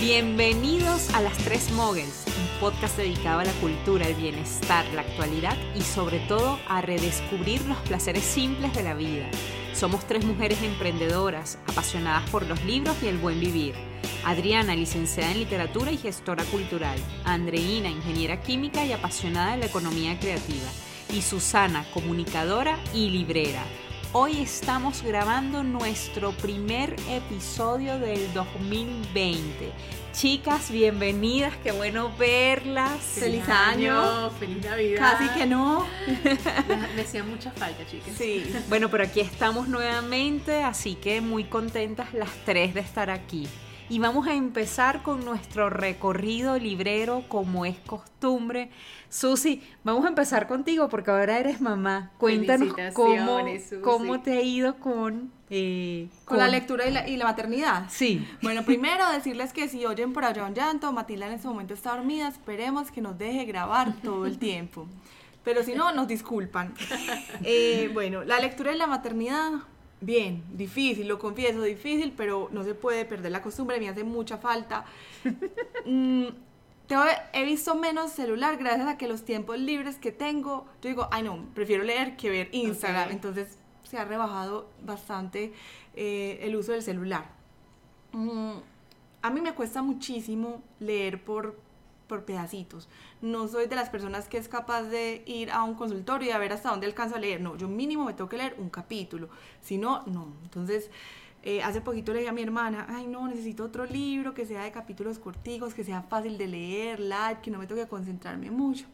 Bienvenidos a Las Tres Moguels, un podcast dedicado a la cultura, el bienestar, la actualidad y sobre todo a redescubrir los placeres simples de la vida. Somos tres mujeres emprendedoras, apasionadas por los libros y el buen vivir. Adriana, licenciada en literatura y gestora cultural. Andreina, ingeniera química y apasionada de la economía creativa. Y Susana, comunicadora y librera. Hoy estamos grabando nuestro primer episodio del 2020. Chicas, bienvenidas, qué bueno verlas. Feliz, año, feliz Navidad. Casi que no. Me hacía mucha falta, chicas. Sí. Bueno, pero aquí estamos nuevamente, así que muy contentas las tres de estar aquí. Y vamos a empezar con nuestro recorrido librero como es costumbre. Susi, vamos a empezar contigo porque ahora eres mamá. Cuéntanos cómo, cómo te ha ido con, eh, con... la lectura y la, y la, maternidad. Sí. Bueno, primero decirles que si oyen por allá un llanto, Matilda en este momento está dormida, esperemos que nos deje grabar todo el tiempo. Pero si no, nos disculpan. Eh, bueno, la lectura y la maternidad bien, difícil, lo confieso, difícil, pero no se puede perder la costumbre, me hace mucha falta. mm, he visto menos celular gracias a que los tiempos libres que tengo, yo digo, ay no, prefiero leer que ver Instagram, entonces se ha rebajado bastante eh, el uso del celular. Mm, a mí me cuesta muchísimo leer por por pedacitos. No soy de las personas que es capaz de ir a un consultorio y a ver hasta dónde alcanzo a leer. No, yo mínimo me tengo que leer un capítulo. Si no, no. Entonces, eh, hace poquito le dije a mi hermana, ay no, necesito otro libro que sea de capítulos corticos, que sea fácil de leer, light, que no me toque concentrarme mucho.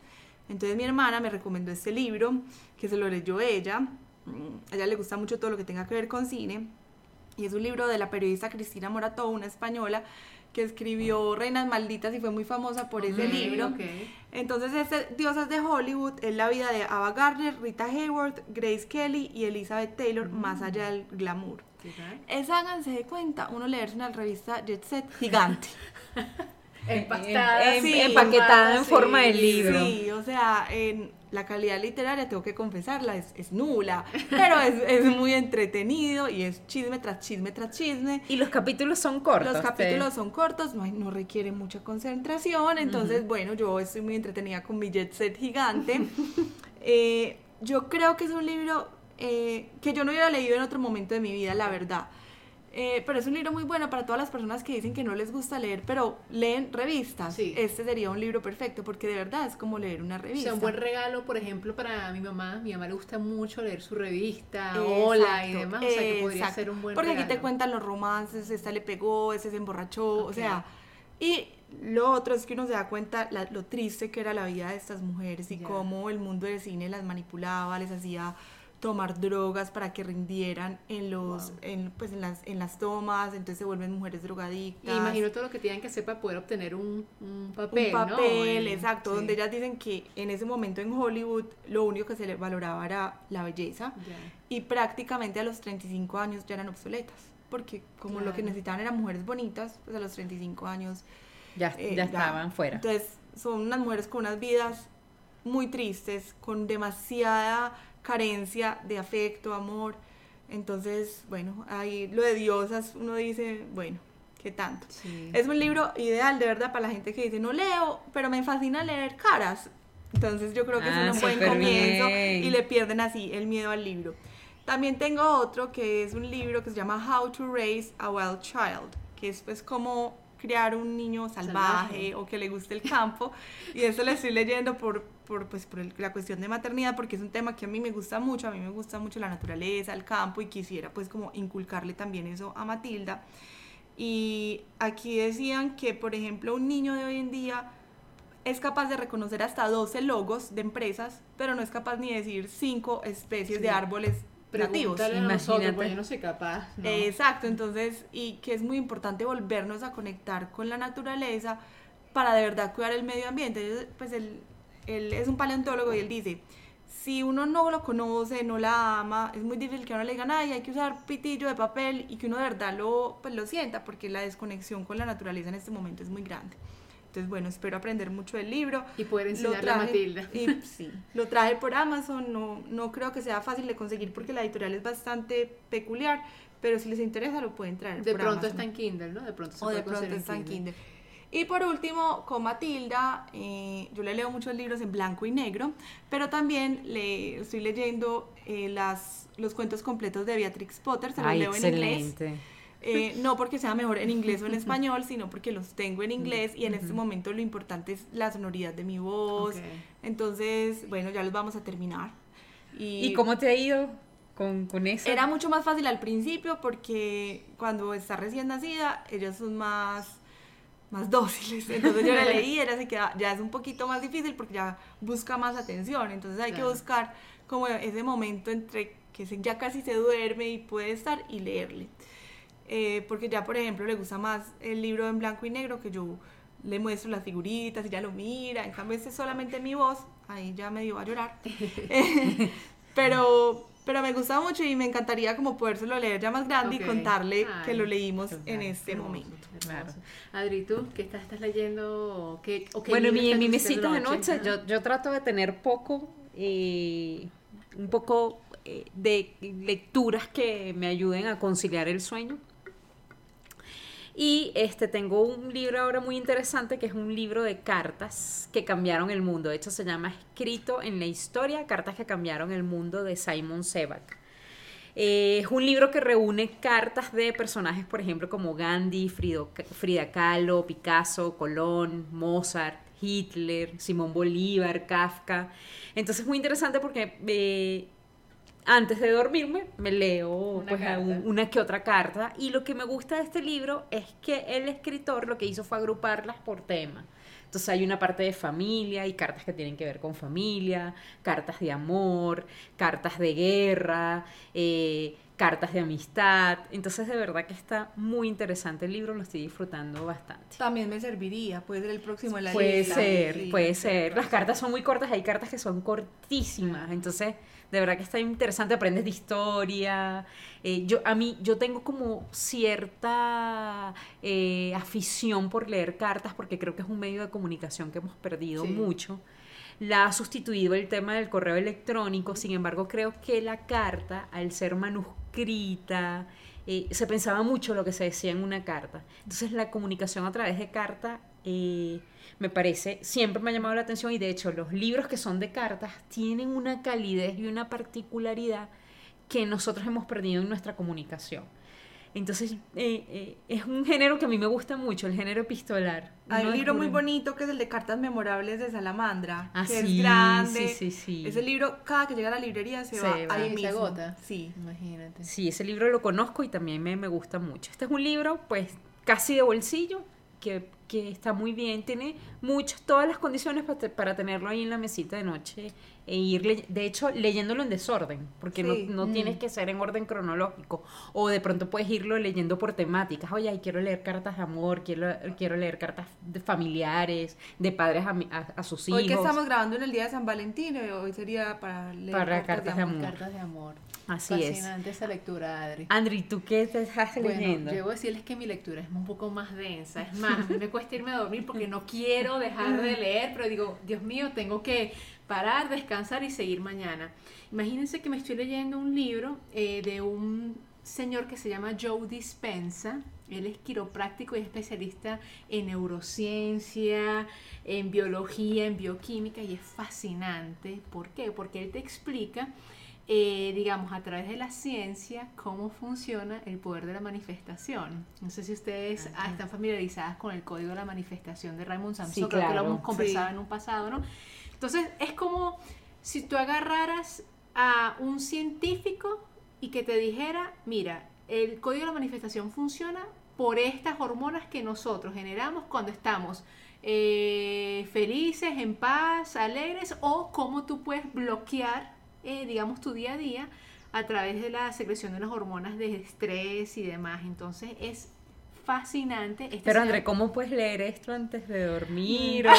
Entonces mi hermana me recomendó este libro, que se lo leyó ella. Mm, a ella le gusta mucho todo lo que tenga que ver con cine. Y es un libro de la periodista Cristina Morató, una española, que escribió Reinas Malditas y fue muy famosa por ese libro. Entonces, este Diosas de Hollywood es la vida de Ava Gardner, Rita Hayworth, Grace Kelly y Elizabeth Taylor, mm. más allá del glamour. Es, háganse de cuenta, uno leerse una revista Jet Set gigante. empaquetada en forma de libro. Sí, o sea, en la calidad literaria, tengo que confesarla, es, es nula, pero es, es, muy entretenido y es chisme tras chisme tras chisme. Y los capítulos son cortos. Los capítulos son cortos, no, no requieren mucha concentración, entonces, bueno, yo estoy muy entretenida con mi jet set gigante. eh, yo creo que es un libro eh, que yo no hubiera leído en otro momento de mi vida, la verdad. Eh, pero es un libro muy bueno para todas las personas que dicen que no les gusta leer, pero leen revistas. Este sería un libro perfecto porque de verdad es como leer una revista. O sea, un buen regalo, por ejemplo, para mi mamá. Mi mamá le gusta mucho leer su revista, Hola y demás. O sea, que podría ser un buen porque regalo. Porque aquí te cuentan los romances, esta le pegó, ese se emborrachó, o sea. Y lo otro es que uno se da cuenta lo triste que era la vida de estas mujeres y cómo el mundo del cine las manipulaba, les hacía tomar drogas para que rindieran en los en, pues en las en las tomas entonces se vuelven mujeres drogadictas. Y imagino todo lo que tienen que hacer para poder obtener un, un papel un papel exacto donde ellas dicen que en ese momento en Hollywood lo único que se les valoraba era la belleza y prácticamente a los 35 años ya eran obsoletas porque como lo que necesitaban eran mujeres bonitas pues a los 35 años ya, eh, ya. estaban fuera. Entonces son unas mujeres con unas vidas muy tristes con demasiada carencia de afecto, amor. Entonces, bueno, ahí lo de diosas, uno dice, bueno, ¿qué tanto? Es un libro ideal, de verdad, para la gente que dice, no leo, pero me fascina leer caras. Entonces yo creo que es ah, un buen comienzo y le pierden así el miedo al libro. También tengo otro que es un libro que se llama How to Raise a Wild Child, que es pues como criar un niño salvaje, o que le guste el campo. y eso lo estoy leyendo por, por, pues, por la cuestión de maternidad, porque es un tema que a mí me gusta mucho, a mí me gusta mucho la naturaleza, el campo, y quisiera pues como inculcarle también eso a Matilda. Y aquí decían que, por ejemplo, un niño de hoy en día es capaz de reconocer hasta 12 logos de empresas, pero no es capaz ni de decir 5 especies de árboles nativos. Imagínate. Pues yo no soy capaz. Exacto, entonces, y que es muy importante volvernos a conectar con la naturaleza para de verdad cuidar el medio ambiente. Pues él, él es un paleontólogo y él dice, si uno no lo conoce, no la ama, es muy difícil que uno le diga, ay, hay que usar pitillo de papel y que uno de verdad lo, pues, lo sienta, porque la desconexión con la naturaleza en este momento es muy grande. Entonces, bueno, espero aprender mucho del libro. Y poder enseñarle a Matilda. Y, sí, lo traje por Amazon, no, no creo que sea fácil de conseguir porque la editorial es bastante peculiar, pero si les interesa lo pueden traer. De pronto está en Kindle, ¿no? De pronto se o de pronto está en Kindle. Y por último, con Matilda, eh, yo le leo muchos libros en blanco y negro, pero también le estoy leyendo eh, las, los cuentos completos de Beatrix Potter, se los leo en inglés. Eh, no porque sea mejor en inglés o en español, sino porque los tengo en inglés y en este momento lo importante es la sonoridad de mi voz. Entonces, bueno, ya los vamos a terminar. ¿Y, cómo te ha ido con, con, eso? Era mucho más fácil al principio porque cuando está recién nacida, ellos son más más dóciles. Entonces yo la leí, era se queda, ya es un poquito más difícil porque ya busca más atención. Entonces hay que buscar como ese momento entre que ya casi se duerme y puede estar y leerle. Eh, porque ya, por ejemplo, le gusta más el libro en blanco y negro que yo le muestro las figuritas y ya lo mira. En cambio, este es solamente mi voz. Ahí ya me dio a llorar. pero, pero me gusta mucho y me encantaría como podérselo leer ya más grande y contarle que lo leímos en este momento. Claro. Adri, ¿tú qué estás, estás leyendo? ¿Qué, bueno, mi, mi mesita de noche, yo, yo, trato de tener poco, eh, un poco eh, de lecturas que me ayuden a conciliar el sueño. Y este, tengo un libro ahora muy interesante que es un libro de cartas que cambiaron el mundo. De hecho, se llama Escrito en la Historia, Cartas que cambiaron el mundo de Simon Sebag. Eh, es un libro que reúne cartas de personajes, por ejemplo, como Gandhi, Frida Kahlo, Picasso, Colón, Mozart, Hitler, Simón Bolívar, Kafka. Entonces es muy interesante porque eh, antes de dormirme me leo una, pues, una que otra carta y lo que me gusta de este libro es que el escritor lo que hizo fue agruparlas por tema. Entonces hay una parte de familia y cartas que tienen que ver con familia, cartas de amor, cartas de guerra, eh, cartas de amistad. Entonces de verdad que está muy interesante el libro, lo estoy disfrutando bastante. También me serviría, puede ser el próximo de la Puede ser, puede ser. Las cartas son muy cortas, hay cartas que son cortísimas. Entonces de verdad que está interesante, aprendes de historia. Eh, yo, a mí, yo tengo como cierta eh, afición por leer cartas porque creo que es un medio de comunicación que hemos perdido mucho. La ha sustituido el tema del correo electrónico, sin embargo creo que la carta, al ser manuscrita, eh, se pensaba mucho lo que se decía en una carta. Entonces la comunicación a través de carta me parece, siempre me ha llamado la atención y de hecho los libros que son de cartas tienen una calidez y una particularidad que nosotros hemos perdido en nuestra comunicación. Entonces, eh, eh, es un género que a mí me gusta mucho, el género epistolar. Hay un libro muy bonito que es el de Cartas Memorables de Salamandra, ah, que es grande. Sí, sí, sí. Ese libro, cada que llega a la librería se, va, ahí mismo. Se agota. Sí. Imagínate. Sí, ese libro lo conozco y también me, me gusta mucho. Este es un libro, pues, casi de bolsillo, que que está muy bien, tiene muchas, todas las condiciones para, tenerlo ahí en la mesita de noche e ir, de hecho, leyéndolo en desorden, porque no, no tienes mm. que ser en orden cronológico, o de pronto puedes irlo leyendo por temáticas, oye, quiero leer cartas de amor, quiero, quiero leer cartas de familiares, de padres a, sus hijos. Hoy que estamos grabando en el día de San Valentín, hoy sería para leer cartas, de, amor. Cartas de amor. Así Fascinante esa lectura, Adri. Andri, ¿tú qué te estás leyendo? Yo voy a decirles que mi lectura es un poco más densa. Es más, me cuesta irme a dormir porque no quiero dejar de leer, pero digo, Dios mío, tengo que parar, descansar y seguir mañana. Imagínense que me estoy leyendo un libro eh, de un señor que se llama Joe Dispensa. Él es quiropráctico y especialista en neurociencia, en biología, en bioquímica y es fascinante. ¿Por qué? Porque él te explica eh, digamos, a través de la ciencia, cómo funciona el poder de la manifestación. No sé si ustedes ah, están familiarizadas con el código de la manifestación de Raymond Samson, creo que lo hemos conversado en un pasado, ¿no? Entonces, es como si tú agarraras a un científico y que te dijera, mira, el código de la manifestación funciona por estas hormonas que nosotros generamos cuando estamos eh, felices, en paz, alegres, o cómo tú puedes bloquear eh, digamos, tu día a día a través de la secreción de las hormonas de estrés y demás. Entonces es fascinante. Este Pero André, ¿cómo puedes leer esto antes de dormir? ¿O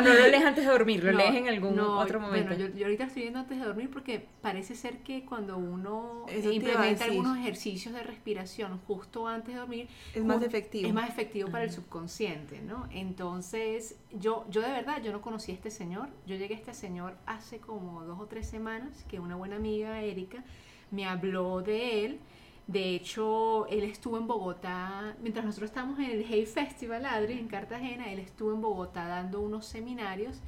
no lo lees antes de dormir? ¿Lo No, lees en algún no, otro momento? Bueno, yo, yo ahorita estoy viendo antes de dormir porque parece ser que cuando uno Eso implementa algunos ejercicios de respiración justo antes de dormir, Es más efectivo. Es más efectivo para el subconsciente, ¿no? Entonces, yo, yo de verdad, yo no conocí a este señor. Yo llegué a este señor hace como dos o tres semanas que una buena amiga, Erika, me habló de él. De hecho, él estuvo en Bogotá, mientras nosotros estábamos en el Hey Festival, Adri, en Cartagena, él estuvo en Bogotá dando unos seminarios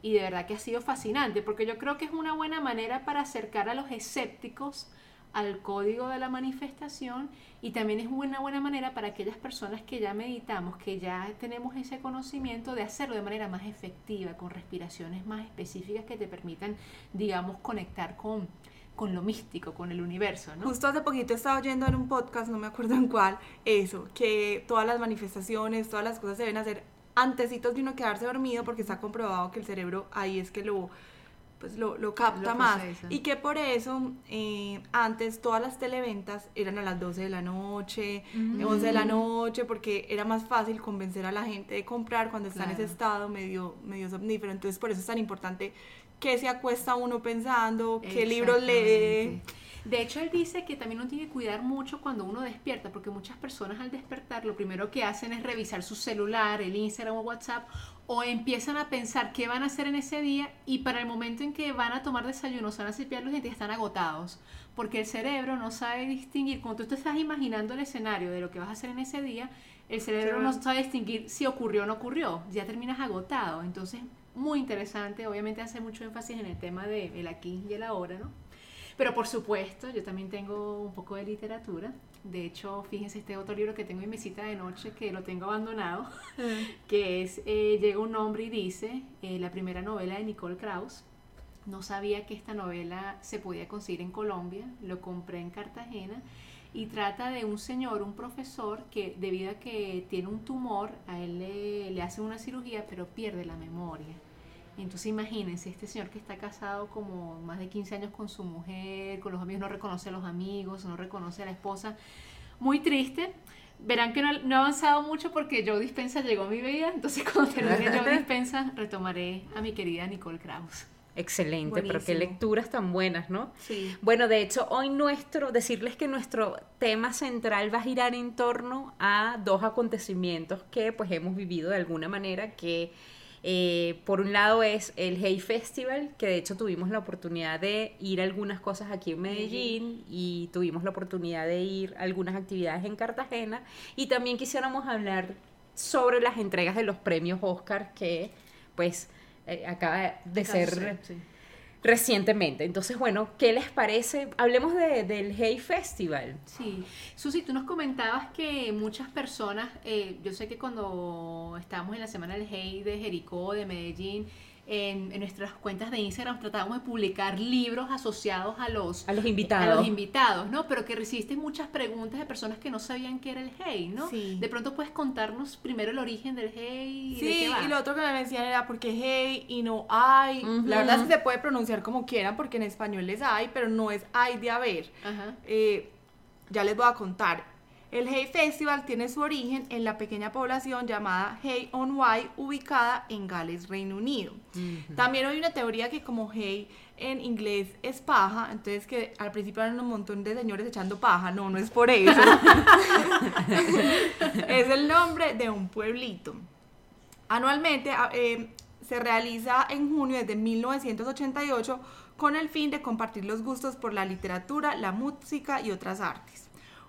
y de verdad que ha sido fascinante, porque yo creo que es una buena manera para acercar a los escépticos al código de la manifestación y también es una buena manera para aquellas personas que ya meditamos, que ya tenemos ese conocimiento de hacerlo de manera más efectiva, con respiraciones más específicas que te permitan, digamos, conectar con, con lo místico, con el universo, ¿no? Justo hace poquito estaba oyendo en un podcast, no me acuerdo en cuál, eso, que todas las manifestaciones, todas las cosas se deben hacer antecitos de uno quedarse dormido porque está comprobado que el cerebro ahí es que lo pues lo, lo capta Lo más y que por eso eh, antes todas las televentas eran a las 12 de la noche, Mm. 11 de la noche porque era más fácil convencer a la gente de comprar cuando está en ese estado medio, medio somnífero, entonces por eso es tan importante que se acuesta uno pensando, qué libros lee. De hecho, él dice que también uno tiene que cuidar mucho cuando uno despierta, porque muchas personas al despertar lo primero que hacen es revisar su celular, el Instagram o WhatsApp, o empiezan a pensar qué van a hacer en ese día y para el momento en que van a tomar desayuno, se van a cepillar los dientes, están agotados, porque el cerebro no sabe distinguir, cuando tú te estás imaginando el escenario de lo que vas a hacer en ese día, el cerebro no sabe distinguir si ocurrió o no ocurrió, ya terminas agotado, entonces muy interesante, obviamente hace mucho énfasis en el tema del el aquí y el ahora, ¿no? Pero por supuesto, yo también tengo un poco de literatura. De hecho, fíjense este otro libro que tengo en mi cita de noche, que lo tengo abandonado, que es eh, Llega un hombre y dice, eh, la primera novela de Nicole Krauss. No sabía que esta novela se podía conseguir en Colombia, lo compré en Cartagena y trata de un señor, un profesor, que debido a que tiene un tumor, a él le, le hacen una cirugía, pero pierde la memoria. Entonces imagínense, este señor que está casado como más de 15 años con su mujer, con los amigos, no reconoce a los amigos, no reconoce a la esposa. Muy triste. Verán que no, no he avanzado mucho porque Joe Dispensa llegó a mi vida, entonces cuando termine Joe Dispensa retomaré a mi querida Nicole Krauss. Excelente, pero qué lecturas tan buenas, ¿no? Sí. Bueno, de hecho, hoy nuestro, decirles que nuestro tema central va a girar en torno a dos acontecimientos que pues hemos vivido de alguna manera, que eh, por un lado es el Hey Festival, que de hecho tuvimos la oportunidad de ir a algunas cosas aquí en Medellín y tuvimos la oportunidad de ir a algunas actividades en Cartagena y también quisiéramos hablar sobre las entregas de los premios Oscar que pues eh, acaba de ser Sí. Recientemente. Entonces, bueno, ¿qué les parece? Hablemos de, del Hey Festival. Sí, Susi, tú nos comentabas que muchas personas, eh, yo sé que cuando estábamos en la semana del Hey de Jericó, de Medellín, en, en nuestras cuentas de Instagram tratábamos de publicar libros asociados a los, A los a invitados. los invitados, ¿no? Pero que recibiste muchas preguntas de personas que no sabían qué era el Hey, ¿no? Sí. De pronto puedes contarnos primero el origen del Hey de Sí, qué va. y lo otro que me decían era porque hey y no hay. La verdad es que se puede pronunciar como quieran porque en español es hay, pero no es hay de haber. Ajá. Eh, ya les voy a contar. El Hey Festival tiene su origen en la pequeña población llamada Hey on Wye, ubicada en Gales, Reino Unido. También hay una teoría que como Hey en inglés es paja, entonces que al principio eran un montón de señores echando paja, no, no es por eso. es el nombre de un pueblito. Anualmente a- eh, se realiza en junio desde 1988 con el fin de compartir los gustos por la literatura, la música y otras artes.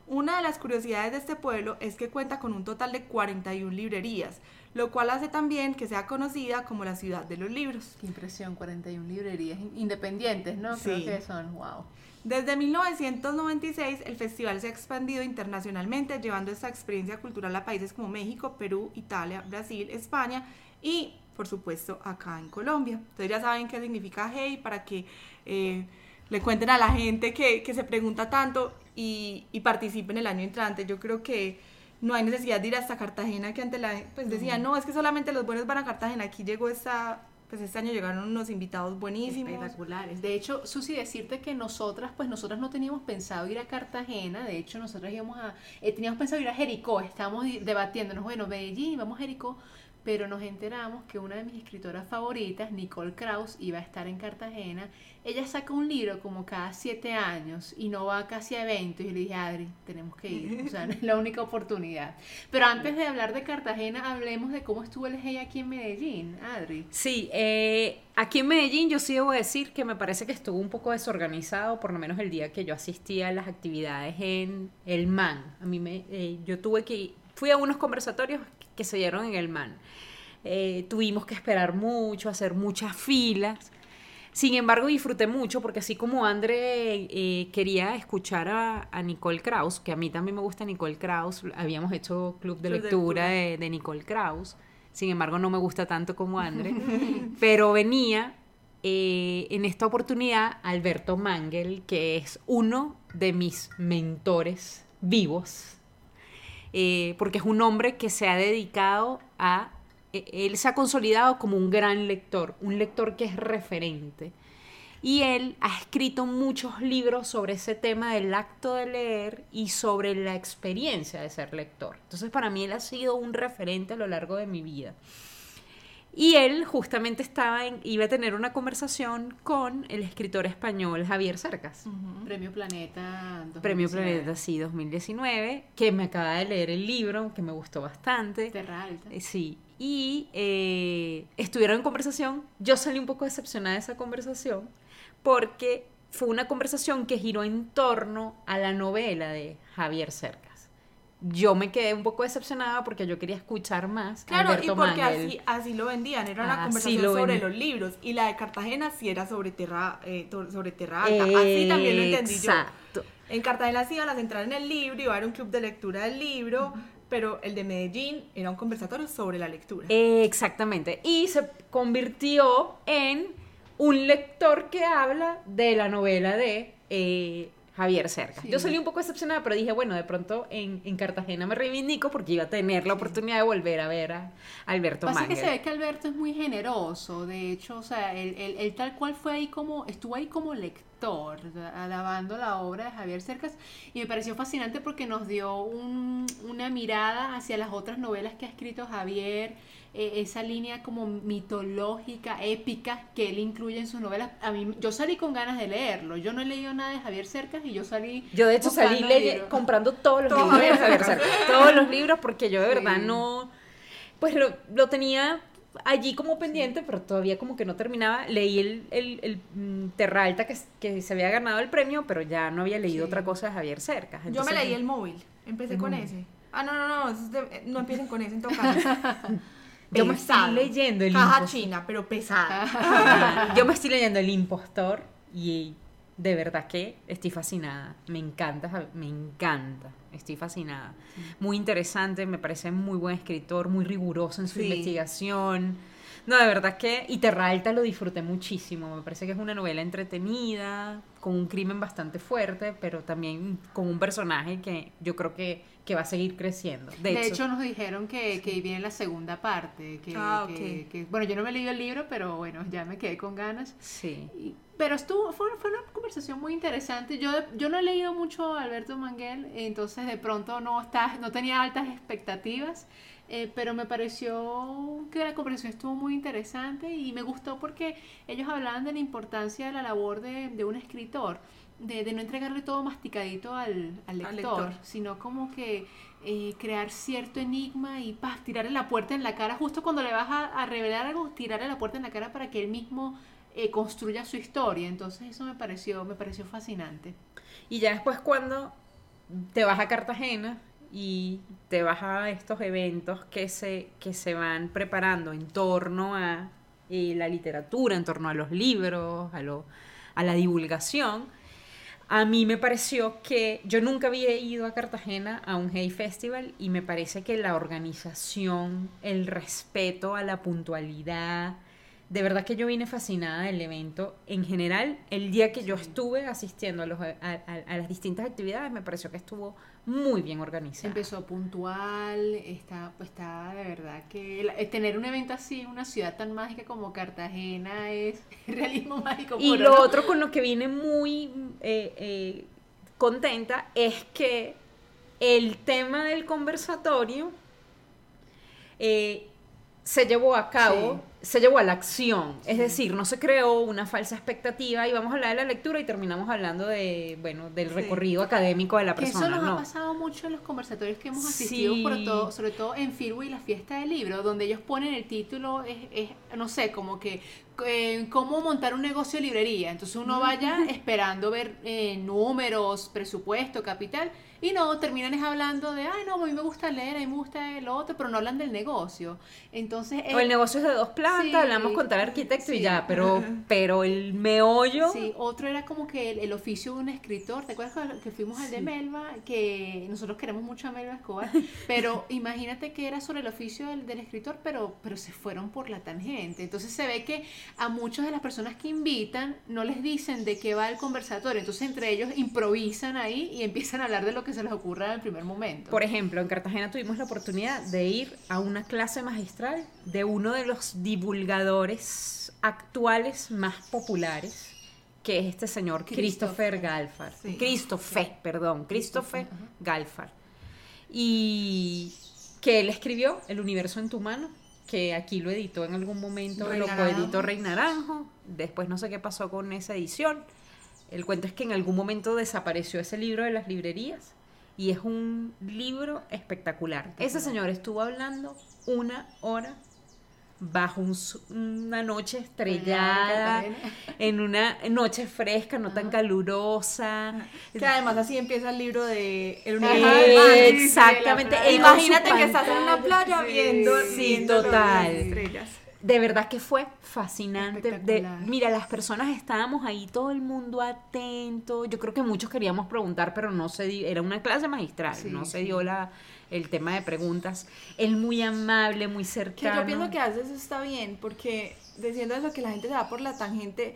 Una de las curiosidades de este pueblo es que cuenta con un total de 41 librerías, lo cual hace también que sea conocida como la ciudad de los libros. Qué impresión, 41 librerías independientes, ¿no? Creo Sí. que son, wow. Desde 1996 el festival se ha expandido internacionalmente, llevando esta experiencia cultural a países como México, Perú, Italia, Brasil, España y, por supuesto, acá en Colombia. Entonces ya saben qué significa Hey para que eh, le cuenten a la gente que, que se pregunta tanto y, y participen el año entrante. Yo creo que no hay necesidad de ir hasta Cartagena, que antes la pues decían, no, es que solamente los buenos van a Cartagena. Aquí llegó esta, pues este año llegaron unos invitados buenísimos. Espectaculares. De hecho, Susi, decirte que nosotras, pues nosotras no teníamos pensado ir a Cartagena, de hecho nosotras íbamos a, eh, teníamos pensado ir a Jericó, estábamos debatiéndonos, bueno, Medellín, vamos a Jericó, pero nos enteramos que una de mis escritoras favoritas, Nicole Kraus, iba a estar en Cartagena. Ella saca un libro como cada siete años y no va casi a eventos. Y le dije, Adri, tenemos que ir, o sea, es la única oportunidad. Pero antes de hablar de Cartagena, hablemos de cómo estuvo el GEI aquí en Medellín, Adri. Sí, eh, aquí en Medellín yo sí debo decir que me parece que estuvo un poco desorganizado, por lo menos el día que yo asistía a las actividades en el MAN. A mí me, eh, yo tuve que, fui a unos conversatorios que se dieron en el MAN. Eh, tuvimos que esperar mucho, hacer muchas filas. Sin embargo, disfruté mucho porque así como André eh, quería escuchar a, Nicole Kraus, que a mí también me gusta Nicole Kraus, habíamos hecho club de lectura de, de, Nicole Kraus, sin embargo no me gusta tanto como André, pero venía eh, en esta oportunidad Alberto Mangel, que es uno de mis mentores vivos eh, porque es un hombre que se ha dedicado a, e, él se ha consolidado como un gran lector, un lector que es referente. Y él ha escrito muchos libros sobre ese tema del acto de leer y sobre la experiencia de ser lector. Entonces para mí él ha sido un referente a lo largo de mi vida. Y él justamente estaba en, iba a tener una conversación con el escritor español Javier Cercas. Premio Planeta. Premio Planeta, sí, 2019, que me acaba de leer el libro, que me gustó bastante. Terra Alta. Eh, sí, y eh, estuvieron en conversación. Yo salí un poco decepcionada de esa conversación porque fue una conversación que giró en torno a la novela de Javier Cercas yo me quedé un poco decepcionada porque yo quería escuchar más. Claro, y porque así, así lo vendían, era una conversación sobre los libros. Y la de Cartagena sí era sobre Terra, eh, sobre Alta. así también lo entendí Exacto. En Cartagena sí iban a centrar en el libro, iba a haber un club de lectura del libro. Pero el de Medellín era un conversatorio sobre la lectura. exactamente. Y se convirtió en un lector que habla de la novela de eh, Javier Cerca. Yo salí un poco decepcionada, pero dije, bueno, de pronto en, Cartagena me reivindico porque iba a tener la oportunidad de volver a ver a Alberto Pasa que se ve que Alberto es muy generoso, de hecho, o sea, él, tal cual fue ahí como, estuvo ahí como lector, alabando la obra de Javier Cercas, y me pareció fascinante porque nos dio una mirada hacia las otras novelas que ha escrito Javier, e, esa línea como mitológica, épica que él incluye en sus novelas. A mí, yo salí con ganas de leerlo. Yo no he leído nada de Javier Cercas y yo salí. Yo de hecho salí comprando todos los libros de Javier Cercas. Todos los libros porque yo de verdad no. Pues lo, lo tenía allí como pendiente, pero todavía como que no terminaba. Leí el, el, el mm, Terra Alta que, que, se había ganado el premio, pero ya no había leído otra cosa de Javier Cercas. Yo me leí el móvil, empecé con ese. Ah, no, no, no, no empiecen con ese en todo caso. Yo me estoy leyendo el Caja china, pero pesada. Yo me estoy leyendo El Impostor y de verdad que estoy fascinada. Me encanta, me encanta. Estoy fascinada. Muy interesante, me parece muy buen escritor, muy riguroso en su investigación. No, de verdad que. Y Terra Alta lo disfruté muchísimo. Me parece que es una novela entretenida, con un crimen bastante fuerte, pero también con un personaje que yo creo que que va a seguir creciendo. De, hecho, nos dijeron que, que, viene la segunda parte. Que, ah, que, bueno, yo no me he leído el libro, pero bueno, ya me quedé con ganas. Sí. Pero estuvo, fue, fue, una conversación muy interesante. Yo, yo no he leído mucho a Alberto Manguel, entonces de pronto no, está, no tenía altas expectativas. Eh, pero me pareció que la conversación estuvo muy interesante y me gustó porque ellos hablaban de la importancia de la labor de, de un escritor de, no entregarle todo masticadito al, lector, sino como que eh, crear cierto enigma y pa, tirarle la puerta en la cara, justo cuando le vas a, revelar algo, tirarle la puerta en la cara para que él mismo eh, construya su historia. Entonces eso me pareció, me pareció fascinante. Y ya después cuando te vas a Cartagena y te vas a estos eventos que se, que se van preparando en torno a eh, la literatura, en torno a los libros, a, lo, a la divulgación, a mí me pareció que yo nunca había ido a Cartagena a un Hey Festival y me parece que la organización, el respeto a la puntualidad, de verdad que yo vine fascinada del evento. En general, el día que yo estuve asistiendo a, los, a, las distintas actividades, me pareció que estuvo muy bien organizado. Empezó puntual, está, pues está de verdad que tener un evento así en una ciudad tan mágica como Cartagena es realismo mágico. Y lo otro con lo que vine muy eh, eh, contenta es que el tema del conversatorio... Eh, se llevó a cabo, se llevó a la acción. Es decir, no se creó una falsa expectativa y vamos a hablar de la lectura y terminamos hablando de, bueno, del recorrido académico de la persona. Eso nos ¿no? ha pasado mucho en los conversatorios que hemos asistido, Sí. por todo, sobre todo en Firbo y la fiesta del libro, donde ellos ponen el título, es, es, no sé, como que eh, cómo montar un negocio de librería. Entonces uno vaya esperando ver eh, números, presupuesto, capital, y no, terminan es hablando de, ay, no, a mí me gusta leer, a mí me gusta lo otro, pero no hablan del negocio. Entonces, O eh, el negocio es de dos plantas, Sí. hablamos con tal arquitecto y ya, pero, pero el meollo... Sí, otro era como que el, el oficio de un escritor. ¿Te acuerdas que- que fuimos al de Melba? Que nosotros queremos mucho a Melba Escobar, pero imagínate que era sobre el oficio del, del escritor, pero, pero se fueron por la tangente. Entonces se ve que a muchas de las personas que invitan no les dicen de qué va el conversatorio. Entonces entre ellos improvisan ahí y empiezan a hablar de lo que se les ocurra en el primer momento. Por ejemplo, en Cartagena tuvimos la oportunidad de ir a una clase magistral de uno de los divulgadores actuales más populares, que es este señor Christopher, Christopher. Galfar. Sí. Christopher, perdón, Christopher. Galfar. Y que él escribió El universo en tu mano, que aquí lo editó en algún momento, Rey lo coeditó Rey Naranjo, después no sé qué pasó con esa edición. El cuento es que en algún momento desapareció ese libro de las librerías y es un libro espectacular. Ese señor estuvo hablando una hora bajo un una noche estrellada, en una noche fresca, no tan calurosa. Que además así empieza el libro de El universo Exactamente. de Imagínate que estás en una playa viendo, sí, viendo las total. estrellas. De verdad que fue fascinante. De, mira, las personas estábamos ahí, todo el mundo atento. Yo creo que muchos queríamos preguntar, pero no se dio. Era una clase magistral, Sí, no se dio la, el tema de preguntas. Él muy amable, muy Que cercano. yo pienso que a veces eso está bien, porque diciendo eso que la gente se va por la tangente,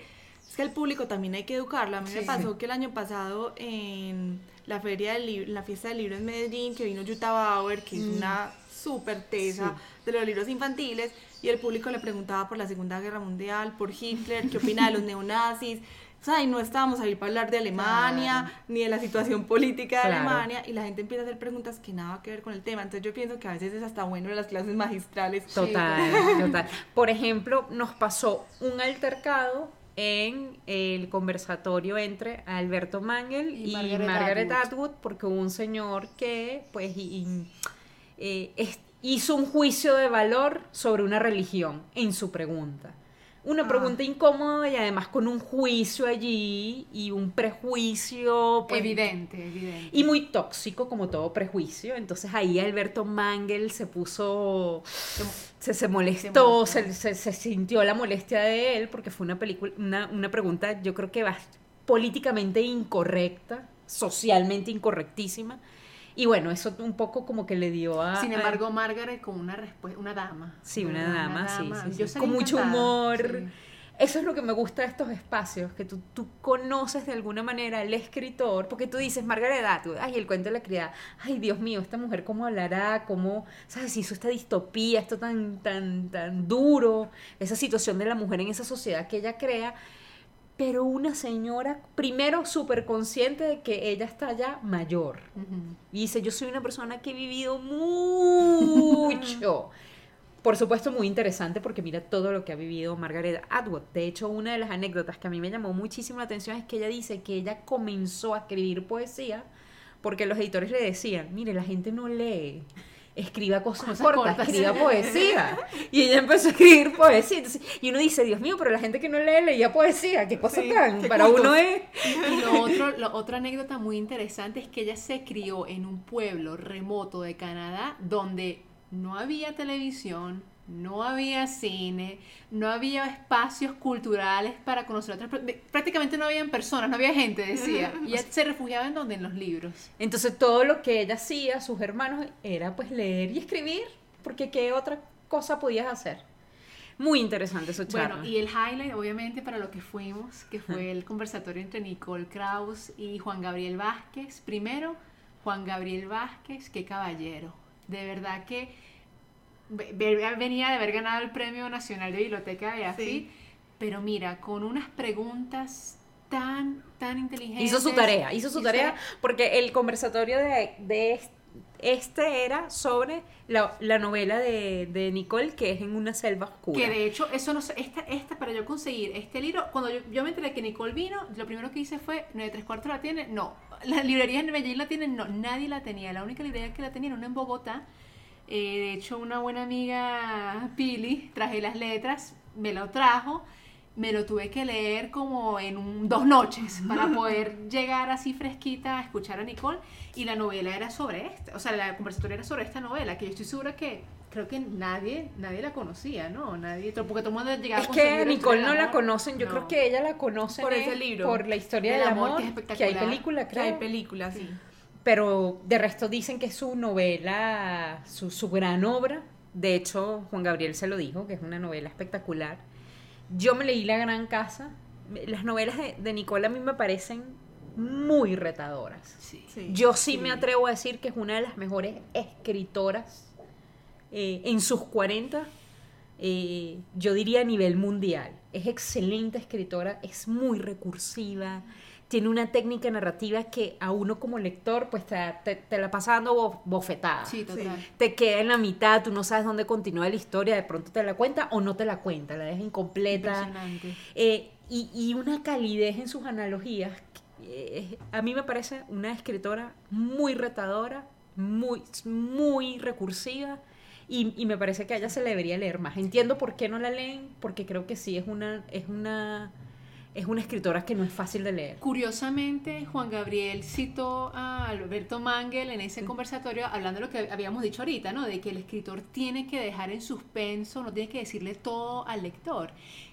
es que el público también hay que educarlo. A mí me pasó que el año pasado en la feria en la fiesta del libro en Medellín, que vino Jutta Bauer, que es una súper tesa de los libros infantiles, y el público le preguntaba por la Segunda Guerra Mundial, por Hitler, qué opina de los neonazis. O sea, y no estábamos ahí para hablar de Alemania, ni de la situación política de Claro. Alemania, y la gente empieza a hacer preguntas que nada que ver con el tema. Entonces yo pienso que a veces es hasta bueno en las clases magistrales. Total, total. Por ejemplo, nos pasó un altercado en el conversatorio entre Alberto Mangel y, Y Margaret Margaret, Atwood. Atwood, porque hubo un señor que, pues, y- y, eh, es- hizo un juicio de valor sobre una religión en su pregunta. Una Ah. pregunta incómoda y además con un juicio allí y un prejuicio. pues, Evidente, evidente. y muy tóxico, como todo prejuicio. Entonces ahí Alberto Mangel se puso. Se, se molestó, Se se, se- se sintió la molestia de él, porque fue una película, una, una pregunta, yo creo que va políticamente incorrecta, socialmente incorrectísima. Y bueno, eso un poco como que le dio a. Sin a- embargo, Margaret con una respuesta, una dama. Sí, una dama, sí, Con mucho humor. sí. Eso es lo que me gusta de estos espacios, que tú, tú conoces de alguna manera al escritor, porque tú dices, Margaret Atwood, ay, el cuento de la criada, ay, Dios mío, esta mujer cómo hablará, cómo, ¿sabes? Hizo esta distopía, esto tan, tan, tan duro, esa situación de la mujer en esa sociedad que ella crea, pero una señora, primero, súper consciente de que ella está ya mayor, y dice, yo soy una persona que he vivido mucho. Por supuesto, muy interesante porque mira todo lo que ha vivido Margaret Atwood. De hecho, una de las anécdotas que a mí me llamó muchísimo la atención es que ella dice que ella comenzó a escribir poesía porque los editores le decían, mire, la gente no lee. Escriba cosas, Cosas cortas, cortas. escriba poesía. Y ella empezó a escribir poesía. Entonces, y uno dice, Dios mío, pero la gente que no lee leía poesía. ¿Qué cosa Sí, tan? qué Para uno es. Y lo otro, la otra anécdota muy interesante es que ella se crió en un pueblo remoto de Canadá donde no había televisión, no había cine, no había espacios culturales para conocer otras per- prácticamente no habían personas, no había gente, decía. Y ella se refugiaba en donde en los libros. Entonces todo lo que ella hacía, sus hermanos, era pues leer y escribir, porque qué otra cosa podías hacer. Muy interesante su charla. Bueno, y el highlight, obviamente, para lo que fuimos, que fue el conversatorio entre Nicole Kraus y Juan Gabriel Vázquez. Primero, Juan Gabriel Vázquez, qué caballero. De verdad que venía de haber ganado el Premio Nacional de Biblioteca de AFI, Sí. pero mira, con unas preguntas tan, tan inteligentes. hizo su tarea, hizo su Hizo tarea porque el conversatorio de, de, este era sobre la, la novela de, de, Nicole, que es en una selva oscura. Que de hecho, eso no sé, esta, esta, para yo conseguir este libro, cuando yo, yo, me enteré que Nicole vino, lo primero que hice fue, 9 tres cuartos la tiene, no. La librería en Medellín la tienen, no, nadie la tenía. La única librería que la tenía era una en Bogotá. Eh, de hecho, una buena amiga, Pili, traje las letras, me lo trajo me lo tuve que leer como en un, dos noches para poder llegar así fresquita a escuchar a Nicole y la novela era sobre esta, o sea, la conversatoria era sobre esta novela, que yo estoy segura que creo que nadie nadie la conocía, ¿no? Nadie, porque todo el mundo llegaba Es que Nicole no la conocen, yo creo que ella la conoce por ese libro, por la historia del, amor, que, es que, hay película, creo. Que hay película, sí. Pero de resto dicen que es su novela, su, su gran obra. De hecho, Juan Gabriel se lo dijo, que es una novela espectacular yo me leí La Gran Casa. Las novelas de, Nicole a mí me parecen muy retadoras. yo sí, me atrevo a decir que es una de las mejores escritoras eh, en sus 40, eh, yo diría a nivel mundial. Es excelente escritora, es muy recursiva, tiene una técnica narrativa que a uno como lector pues te, la pasa dando bofetada. Sí, total. Te queda en la mitad, tú no sabes dónde continúa la historia, de pronto te la cuenta o no te la cuenta, la deja incompleta. Eh, y, y, una calidez en sus analogías. Eh, a mí me parece una escritora muy retadora, muy, muy recursiva. Y, y, me parece que a ella se le debería leer más. Entiendo por qué no la leen, porque creo que sí es una, es una es una escritora que no es fácil de leer. Curiosamente, Juan Gabriel citó a Alberto Mangel en ese conversatorio hablando de lo que habíamos dicho ahorita, ¿no? De que el escritor tiene que dejar en suspenso, no tiene que decirle todo al lector.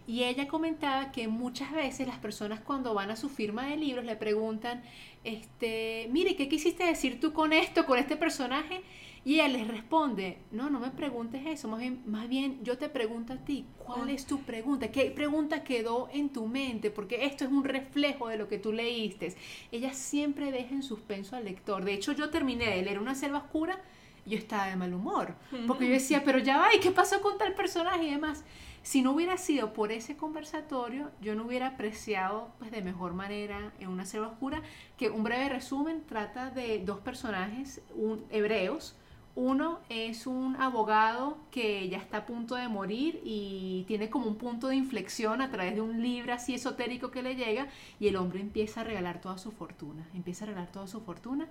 Y ella comentaba que muchas veces las personas cuando van a su firma de libros le preguntan, este, mire, ¿qué quisiste decir tú con esto, con este personaje? Y ella les responde, no, no me preguntes eso, más bien, más bien yo te pregunto a ti, ¿cuál es tu pregunta? ¿Qué pregunta quedó en tu mente? Porque esto es un reflejo de lo que tú leíste. Ella siempre deja en suspenso al lector. De hecho, yo terminé de leer Una selva oscura y yo estaba de mal humor, porque yo decía, pero ya va, ¿y qué pasó con tal personaje y demás? Si no hubiera sido por ese conversatorio, yo no hubiera apreciado pues, de mejor manera en Una selva oscura, que un breve resumen trata de dos personajes un, hebreos, uno es un abogado que ya está a punto de morir y tiene como un punto de inflexión a través de un libro así esotérico que le llega y el hombre empieza a regalar toda su fortuna, empieza a regalar toda su fortuna.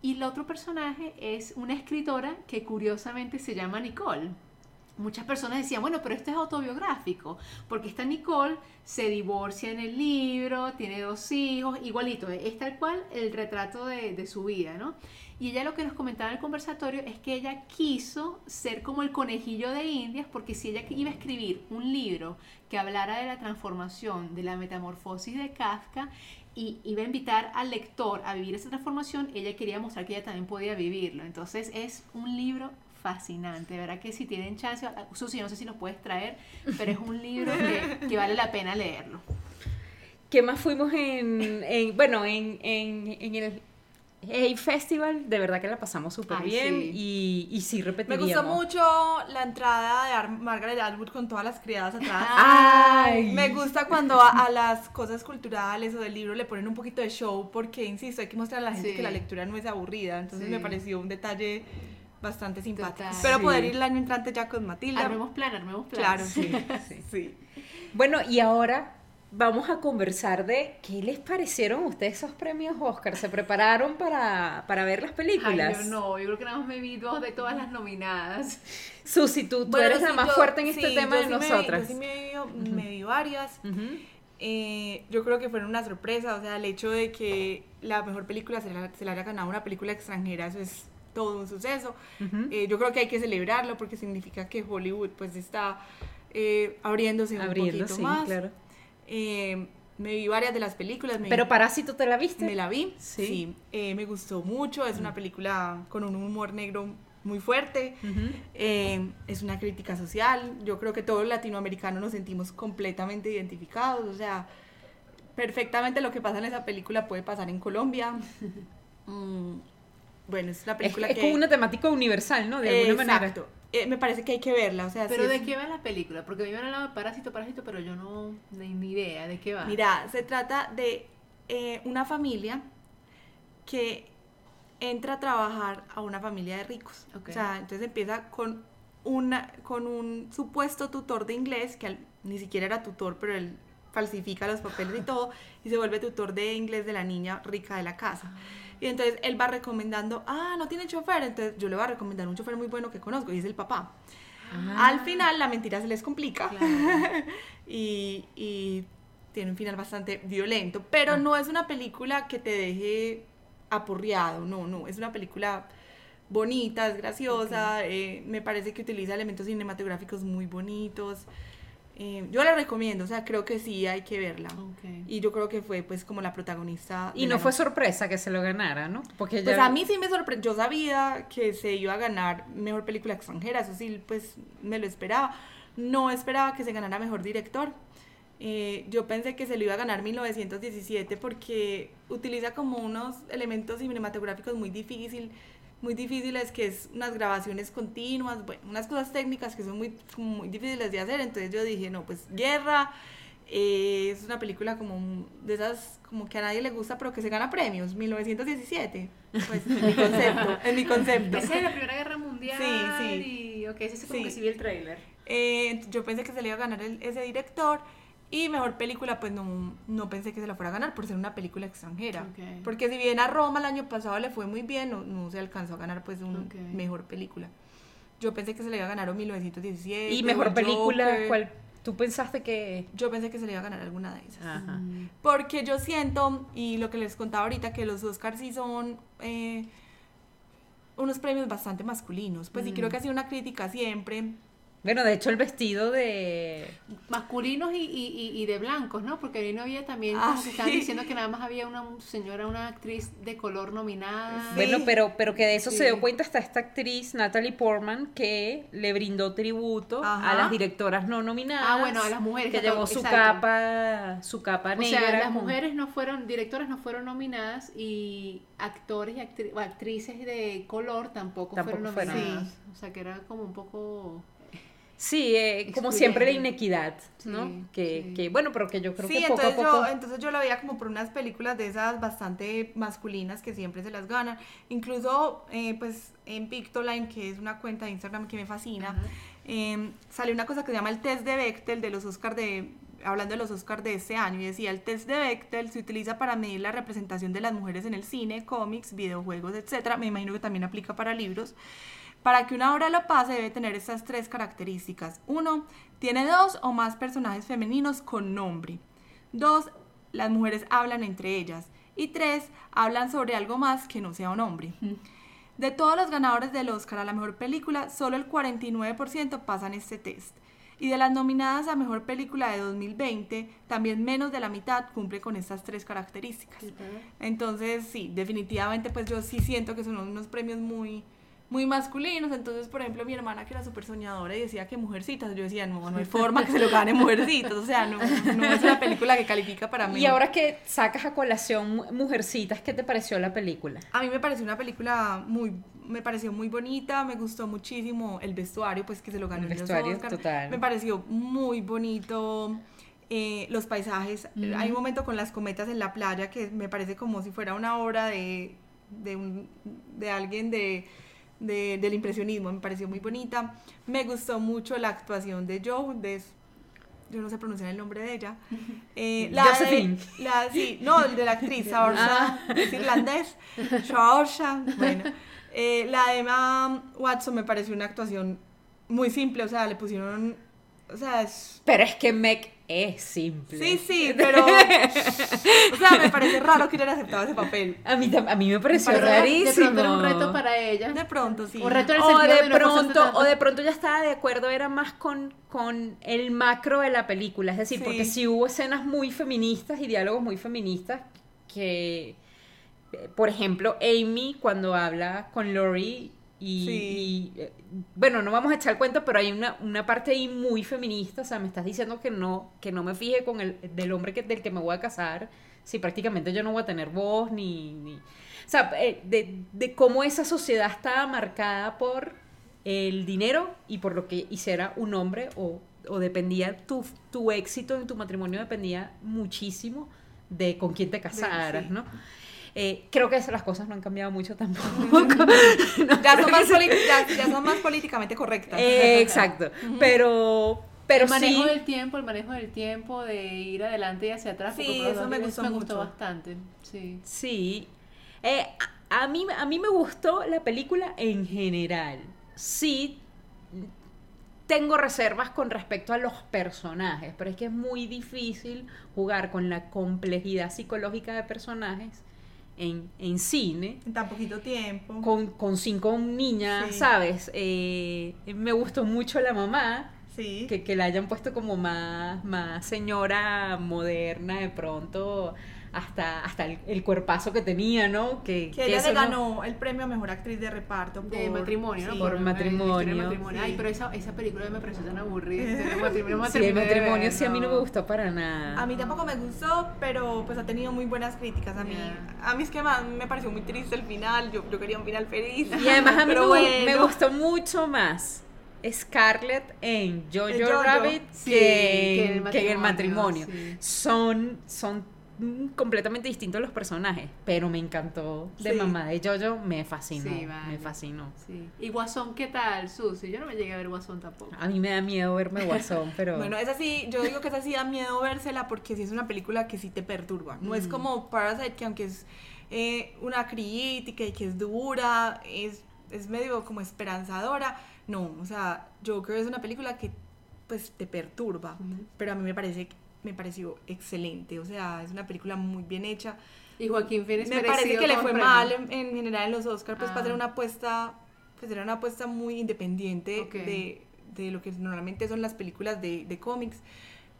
Y el otro personaje es una escritora que curiosamente se llama Nicole. Muchas personas decían, bueno, pero esto es autobiográfico, porque esta Nicole se divorcia en el libro, tiene dos hijos, igualito, es tal cual el retrato de, de su vida, ¿no? Y ella lo que nos comentaba en el conversatorio es que ella quiso ser como el conejillo de Indias, porque si ella iba a escribir un libro que hablara de la transformación, de la metamorfosis de Kafka, y iba a invitar al lector a vivir esa transformación, ella quería mostrar que ella también podía vivirlo. Entonces es un libro fascinante, ¿verdad? Que si tienen chance, Susi, no sé si lo puedes traer, pero es un libro que, vale la pena leerlo. ¿Qué más fuimos en, bueno, en, en, en el Hey Festival, de verdad que la pasamos súper bien y, y sí repetiríamos. Me gustó mucho la entrada de Margaret Atwood con todas las criadas atrás. Ay. Me gusta cuando a, las cosas culturales o del libro le ponen un poquito de show porque, insisto, hay que mostrar a la gente que la lectura no es aburrida. Entonces me pareció un detalle bastante simpático. Espero poder ir el año entrante ya con Matilda. Armemos plan, armemos plan. Claro, sí. sí. Bueno, y ahora vamos a conversar de qué les parecieron ustedes esos premios Oscar. ¿Se prepararon para, ver las películas? Ay, yo no, yo creo que nada más me vi dos de todas las nominadas. Susi, tú, eres la más fuerte en este tema de nosotras. yo sí me vi, varias. Eh, yo creo que fueron una sorpresa, o sea, el hecho de que la mejor película se la, se la haya ganado una película extranjera, eso es todo un suceso. Eh, yo creo que hay que celebrarlo porque significa que Hollywood pues está eh, abriéndose, un poquito sí, más. Claro. Eh, me vi varias de las películas. ¿Pero Parásito te la viste? Me la vi, sí. Eh, me gustó mucho. Es una película con un humor negro muy fuerte. Eh, es una crítica social. Yo creo que todos los latinoamericanos nos sentimos completamente identificados. O sea, perfectamente lo que pasa en esa película puede pasar en Colombia. Mm, bueno, es una película es, que... Es como una temática universal, ¿no? De alguna Exacto. manera. Eh, me parece que hay que verla, o sea... ¿Pero de qué va la película? Porque a me han hablado de Parásito, Parásito, pero yo no... ni idea de qué va. Mira, se trata de eh, una familia que entra a trabajar a una familia de ricos. O sea, entonces empieza con, una, con un supuesto tutor de inglés, que al- ni siquiera era tutor, pero él falsifica los papeles y todo, y se vuelve tutor de inglés de la niña rica de la casa. Y entonces él va recomendando, ah, no tiene chofer, entonces yo le voy a recomendar un chofer muy bueno que conozco, y es el papá. Ah. Al final la mentira se les complica Claro. y, y tiene un final bastante violento, pero Ah. no es una película que te deje apurriado, no, no, es una película bonita, es graciosa, eh, me parece que utiliza elementos cinematográficos muy bonitos. Eh, yo la recomiendo, o sea, creo que sí hay que verla. Ok. Y yo creo que fue pues como la protagonista. Y no fue noche. sorpresa que se lo ganara, ¿no? Porque Pues ya- a mí sí me sorprendió, yo sabía que se iba a ganar mejor película extranjera, eso sí, pues me lo esperaba. No esperaba que se ganara mejor director. Eh, yo pensé que se lo iba a ganar 1917 porque utiliza como unos elementos cinematográficos muy difícil, muy difíciles, que es unas grabaciones continuas, bueno, unas cosas técnicas que son muy, muy difíciles de hacer. Entonces yo dije, no, pues Guerra eh, es una película como de esas como que a nadie le gusta, pero que se gana premios, 1917. Pues en mi concepto, en mi concepto. Esa es la Primera Guerra Mundial. Sí, sí. Y, ok, ese es como Sí. que sí vi el trailer. Eh, yo pensé que se le iba a ganar el- ese director y mejor película pues no, no pensé que se la fuera a ganar por ser una película extranjera. Porque si bien a Roma el año pasado le fue muy bien, no, no se alcanzó a ganar pues una mejor película. Yo pensé que se le iba a ganar o 1917. Y mejor el película, Joker. ¿cuál? ¿Tú pensaste que...? Yo pensé que se le iba a ganar alguna de esas. Ajá. Porque yo siento, y lo que les contaba ahorita, que los Oscars sí son eh, unos premios bastante masculinos. Pues sí, Mm. creo que ha sido una crítica siempre. Bueno, de hecho el vestido de... Masculinos y, y, y- de blancos, ¿no? Porque ahí no había también, Ah, como que estaban sí. diciendo que nada más había una señora, una actriz de color nominada. Sí. Bueno, pero, pero que de eso Sí. se dio cuenta hasta esta actriz, Natalie Portman, que le brindó tributo Ajá. a las directoras no nominadas. Ah, bueno, a las mujeres, Que llevó su exacto. capa, su capa O negra. sea, las con- mujeres no fueron, directoras no fueron nominadas y actores y actri- o actrices de color tampoco, Tampoco fueron fueron. nominadas. O sea, que era como un poco... Sí, eh, como siempre la inequidad, ¿no? Sí, que, sí. que, bueno, pero que yo creo sí, que poco entonces, a poco... Yo, entonces yo lo veía como por unas películas de esas bastante masculinas que siempre se las ganan. Incluso, eh, pues, en Pictoline, que es una cuenta de Instagram que me fascina, eh, salió una cosa que se llama el test de Bechtel de los Oscars de hablando de los Oscars de este año y decía el test de Bechtel se utiliza para medir la representación de las mujeres en el cine, cómics, videojuegos, etcétera. Me imagino que también aplica para libros. Para que una obra lo pase debe tener estas tres características. Uno, tiene dos o más personajes femeninos con nombre. Dos, las mujeres hablan entre ellas. Y tres, hablan sobre algo más que no sea un hombre. De todos los ganadores del Oscar a la mejor película, solo el 49% pasan este test. Y de las nominadas a mejor película de 2020, también menos de la mitad cumple con estas tres características. Entonces, sí, definitivamente, pues yo sí siento que son unos premios muy, muy masculinos. Entonces, por ejemplo, mi hermana que era súper soñadora y decía que Mujercitas, yo decía, no, no hay forma que se lo gane Mujercitas. O sea, no, no es una película que califica para mí. Y ahora que sacas a colación Mu- Mujercitas, ¿qué te pareció la película? A mí me pareció una película muy, me pareció muy bonita, me gustó muchísimo el vestuario, pues que se lo ganó El los vestuario, Oscar. total. Me pareció muy bonito. eh, los paisajes, Ujú. hay un momento con las cometas en la playa que me parece como si fuera una obra de, de, un- de alguien de, de- del impresionismo, me pareció muy bonita. Me gustó mucho la actuación de Joe, de, yo no sé pronunciar el nombre de ella. Eh, la Josephine. de, la, sí, no, el de la actriz, Saoirse, es irlandés, Saoirse, bueno. Eh, la de Emma Watson me pareció una actuación muy simple, o sea, le pusieron, o sea, es... Pero es que Meg es simple. Sí, sí, pero... o sea, me parece raro que hubiera aceptado ese papel. A mí, a mí me pareció Pero rarísimo. De pronto era un reto para ella. De pronto, sí. O reto en el o sentido de no pronto o de pronto ya estaba de acuerdo era más con, con el macro de la película es decir Sí. porque sí hubo escenas muy feministas y diálogos muy feministas que eh, por ejemplo Amy cuando habla con Lori y, Sí. y, eh, bueno no vamos a echar el cuento pero hay una, una parte ahí muy feminista o sea me estás diciendo que no que no me fije con el del hombre que, del que me voy a casar si prácticamente yo no voy a tener voz ni, ni- o sea, eh, de, de cómo esa sociedad estaba marcada por el dinero y por lo que hiciera un hombre o, o dependía tu, tu éxito en tu matrimonio dependía muchísimo de con quién te casaras, sí. ¿no? Eh, creo que las cosas no han cambiado mucho tampoco. ya, son más poli- ya- ya son más políticamente correctas. Eh, exacto. Pero, pero el manejo sí. del tiempo, el manejo del tiempo, de ir adelante y hacia atrás. Sí, eso lo me gustó me gustó mucho. bastante. Sí. Sí. Eh, a, a mí, a mí me gustó la película en general. Sí, tengo reservas con respecto a los personajes, pero es que es muy difícil jugar con la complejidad psicológica de personajes en, en cine. En tan poquito tiempo. Con, con cinco niñas, Sí. ¿sabes? Eh, me gustó mucho la mamá, Sí. que, que la hayan puesto como más, más señora moderna de pronto, hasta, hasta el, el cuerpazo que tenía, ¿no? Que, Que que ella le no- ganó el premio a mejor actriz de reparto. De por- matrimonio, ¿no? Por eh, matrimonio. de matrimonio. Ay, Sí. pero esa, esa película me pareció tan aburrida. De matrimonio, Sí, el de matrimonio ver, sí a mí no me gustó para nada. A mí tampoco me gustó, pero pues ha tenido muy buenas críticas. A mí, a mí es que más me pareció muy triste el final. Yo, yo quería un final feliz. Y además a mí me, bueno. gustó mucho más Scarlett en Jojo, Rabbit sí, que, que en el que en el matrimonio, sí. Son, son completamente distintos los personajes, pero me encantó de Sí. mamá de Jojo, me fascinó, Sí, vale. me fascinó. Sí. ¿Y Guasón qué tal, Susi? Yo no me llegué a ver Guasón tampoco. A mí me da miedo verme Guasón, pero Bueno, es así, yo digo que esa sí da miedo vérsela porque sí es una película que sí te perturba. No es como Parasite, que aunque es eh, una crítica y que es dura, es, es medio como esperanzadora. No, o sea, Joker es una película que pues te perturba, pero a mí me parece me pareció excelente, o sea, es una película muy bien hecha. Y Joaquín Phoenix Me parece que le fue premio. mal en, en general en los Oscars, pues Ah. para hacer una apuesta, pues era una apuesta muy independiente de, de lo que normalmente son las películas de, de cómics.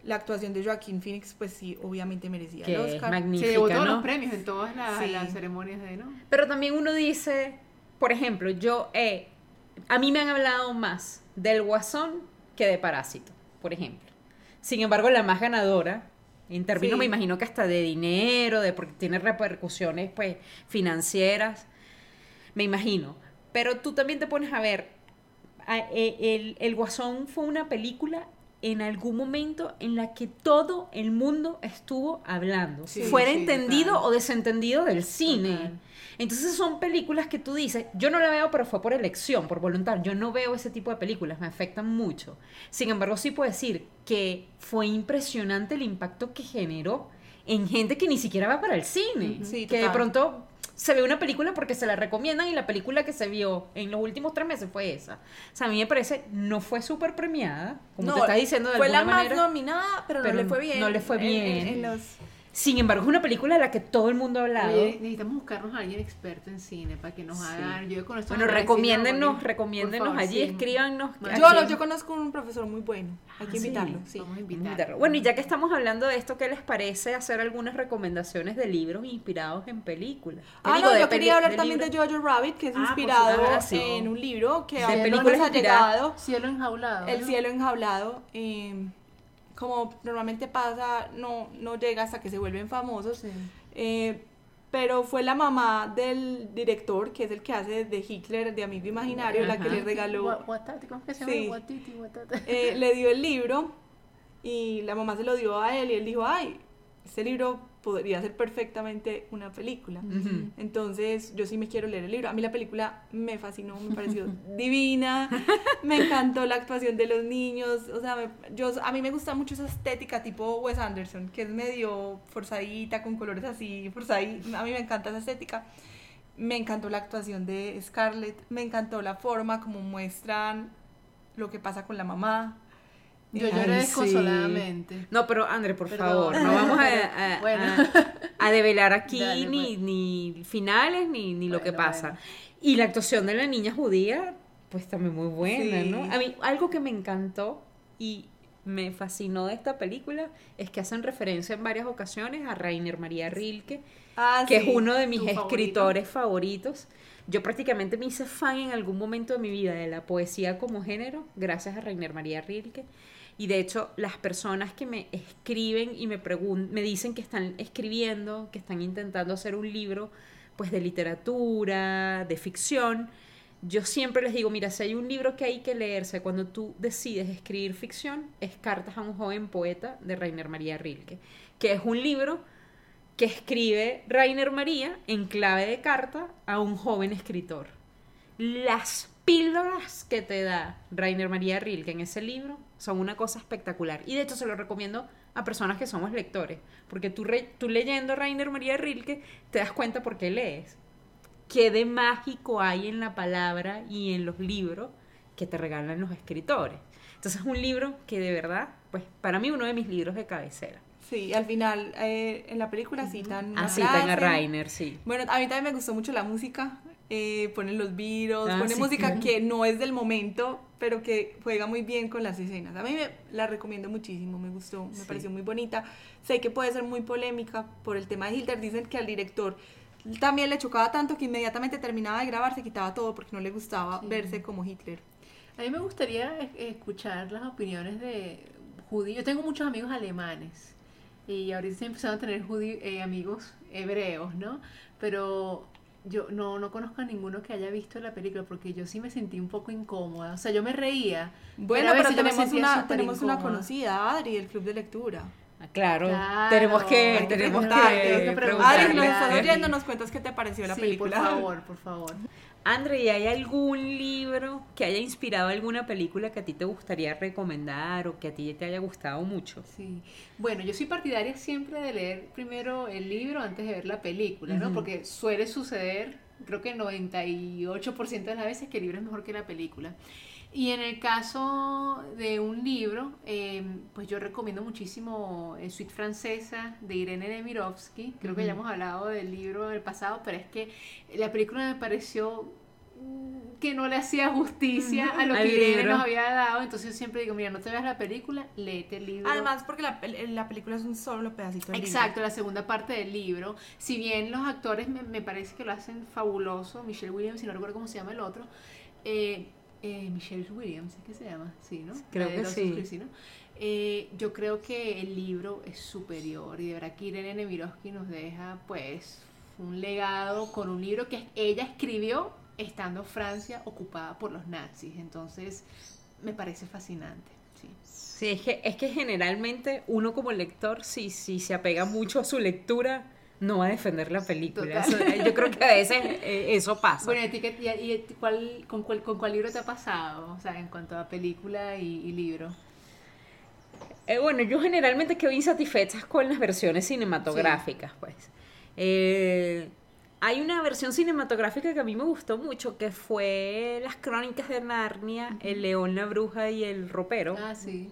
La actuación de Joaquín Phoenix, pues sí, obviamente merecía que el Oscar. Se magnífica, llevó todos ¿no? los premios en todas las, Sí. las ceremonias de, ¿no? Pero también uno dice, por ejemplo, yo he, a mí me han hablado más del Guasón que de Parásito, por ejemplo. Sin embargo, la más ganadora, en términos, Sí. me imagino que hasta de dinero, de porque tiene repercusiones pues financieras, me imagino. Pero tú también te pones a ver, a- e- el, el Guasón fue una película en algún momento en la que todo el mundo estuvo hablando, Sí, fuera sí, entendido total. o desentendido del cine. Total. Entonces son películas que tú dices, yo no la veo, pero fue por elección, por voluntad. Yo no veo ese tipo de películas, me afectan mucho. Sin embargo, sí puedo decir que fue impresionante el impacto que generó en gente que ni siquiera va para el cine. Sí, que de pronto se ve una película porque se la recomiendan y la película que se vio en los últimos tres meses fue esa. O sea, a mí me parece, no fue súper premiada, como te estás diciendo de fue la más nominada, pero, pero no le fue bien. no le fue en- en- bien. en los- Sin embargo, es una película de la que todo el mundo ha hablado. Oye, necesitamos buscarnos a alguien experto en cine para que nos Sí. Yo conozco Bueno, recomiéndennos, recomiéndennos allí, escríbanos. Más a Yo, lo- yo conozco un profesor muy bueno, hay que Ah, sí. invitarlo. Sí. Vamos a invitarlo. Bueno, y ya que estamos hablando de esto, ¿qué les parece hacer algunas recomendaciones de libros inspirados en películas? ¿Qué Ah, digo, no, yo quería hablar de también de Jojo Rabbit, que es Ah, inspirado supuesto. Sí. en un libro que De películas ha llegado. Cielo enjaulado. El ¿no? cielo enjaulado, eh, como normalmente pasa, no, no llega hasta que se vuelven famosos. Sí. Eh, pero fue la mamá del director, que es el que hace de Hitler, de Amigo Imaginario, la que le regaló, Gua- Guatati, ¿Cómo es que se llama? Sí. Eh, le dio el libro y la mamá se lo dio a él y él dijo, ay, este libro podría ser perfectamente una película. Ujú. Entonces, yo sí me quiero leer el libro. A mí la película me fascinó, me pareció divina, me encantó la actuación de los niños, o sea, me- yo, a mí me gusta mucho esa estética tipo Wes Anderson, que es medio forzadita, con colores así, forzadita. A mí me encanta esa estética. Me encantó la actuación de Scarlett, me encantó la forma como muestran lo que pasa con la mamá. Yo lloré Ay, desconsoladamente. No, pero André, por Perdón. favor, no vamos a, a- Bueno. a- a develar aquí Dale, ni, pues. ni finales ni, ni lo que pasa. bueno. Y la actuación de la niña judía, pues también muy buena, Sí. ¿no? A mí, algo que me encantó y me fascinó de esta película es que hacen referencia en varias ocasiones a Rainer María Rilke, Ah, que sí. es uno de mis escritores favoritos. Yo prácticamente me hice fan en algún momento de mi vida de la poesía como género, gracias a Rainer María Rilke. Y de hecho, las personas que me escriben y me me dicen que están escribiendo, que están intentando hacer un libro pues de literatura, de ficción, yo siempre les digo, mira, si hay un libro que hay que leerse cuando tú decides escribir ficción, es Cartas a un joven poeta de Rainer María Rilke, que es un libro que escribe Rainer María en clave de carta a un joven escritor. Las píldoras que te da Rainer María Rilke en ese libro son una cosa espectacular. Y de hecho se lo recomiendo a personas que somos lectores, porque tú, re- tú leyendo Rainer María Rilke te das cuenta por qué lees. Qué de mágico hay en la palabra y en los libros que te regalan los escritores. Entonces es un libro que de verdad, pues para mí uno de mis libros de cabecera. Sí, al final eh, en la película citan una Así tan a. Rainer, sí. Bueno, a mí también me gustó mucho la música. Eh, ponen los virus, Ah, ponen sí, música claro. que no es del momento, pero que juega muy bien con las escenas. A mí me, la recomiendo muchísimo, me gustó, me Sí. pareció muy bonita. Sé que puede ser muy polémica por el tema de Hitler. Dicen que al director también le chocaba tanto que inmediatamente terminaba de grabar, se quitaba todo porque no le gustaba Sí. verse como Hitler. A mí me gustaría es- escuchar las opiniones de judíos. Yo tengo muchos amigos alemanes y ahorita estoy empezando a tener judí- eh, amigos hebreos, ¿no? Pero yo no, no conozco a ninguno que haya visto la película porque yo sí me sentí un poco incómoda. O sea, yo me reía. Bueno, pero tenemos, una, tenemos una conocida, Adri, del club de lectura. Ah, Claro, Claro, tenemos que, que tenemos que, preguntarle, hay que Adri, nos estás oyendo, nos cuentas qué te pareció la sí, película. por favor, por favor. Andre, ¿y hay algún libro que haya inspirado alguna película que a ti te gustaría recomendar o que a ti te haya gustado mucho? Sí. Bueno, yo soy partidaria siempre de leer primero el libro antes de ver la película, ¿no? Porque suele suceder, creo que 98% de las veces que el libro es mejor que la película. Y en el caso de un libro, eh, pues yo recomiendo muchísimo eh, Suite Francesa de Irene Nemirovsky. Creo que ya hemos hablado del libro en el pasado, pero es que la película me pareció que no le hacía justicia a lo que Irene libro. nos había dado. Entonces yo siempre digo, mira, no te veas la película, léete el libro. Además, porque la, la película es un solo pedacito del libro. Exacto, la segunda parte del libro. Si bien los actores me, me parece que lo hacen fabuloso, Michelle Williams, y no recuerdo cómo se llama el otro, eh, eh, Michelle Williams, ¿es que se llama? Sí, ¿no? Creo de que sí. Eh, yo creo que el libro es superior y de verdad que Irene Nemirovsky nos deja pues un legado con un libro que ella escribió estando Francia ocupada por los nazis. Entonces, me parece fascinante. Sí. Sí, es que, es que generalmente uno como lector, si, si se apega mucho a su lectura, no va a defender la película. Eso- yo creo que a veces eh, eso pasa. Bueno, ¿y cuál, con, cuál, con cuál libro te ha pasado? O sea, en cuanto a película y, y libro. Eh, bueno, yo generalmente quedo insatisfecha con las versiones cinematográficas, pues. Eh, hay una versión cinematográfica que a mí me gustó mucho, que fue Las Crónicas de Narnia, El León, la Bruja y el Ropero, Ah, sí.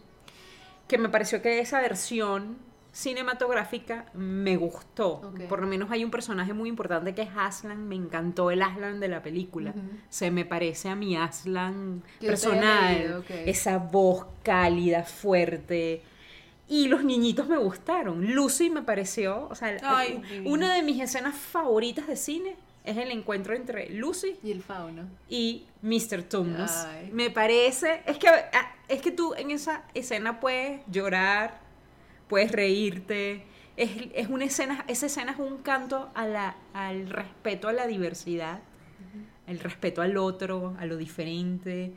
que me pareció que esa versión cinematográfica me gustó. Por lo menos hay un personaje muy importante que es Aslan, me encantó el Aslan de la película. Se me parece a mi Aslan yo personal, esa voz cálida, fuerte. Y los niñitos me gustaron. Lucy me pareció, o sea, Ay, una de mis escenas favoritas de cine es el encuentro entre Lucy Y el fauno. y Mr. Tumnus. Me parece, es que ah, es que tú en esa escena puedes llorar, puedes reírte. Es, es una escena, esa escena es un canto a la, al respeto a la diversidad, el respeto al otro, a lo diferente.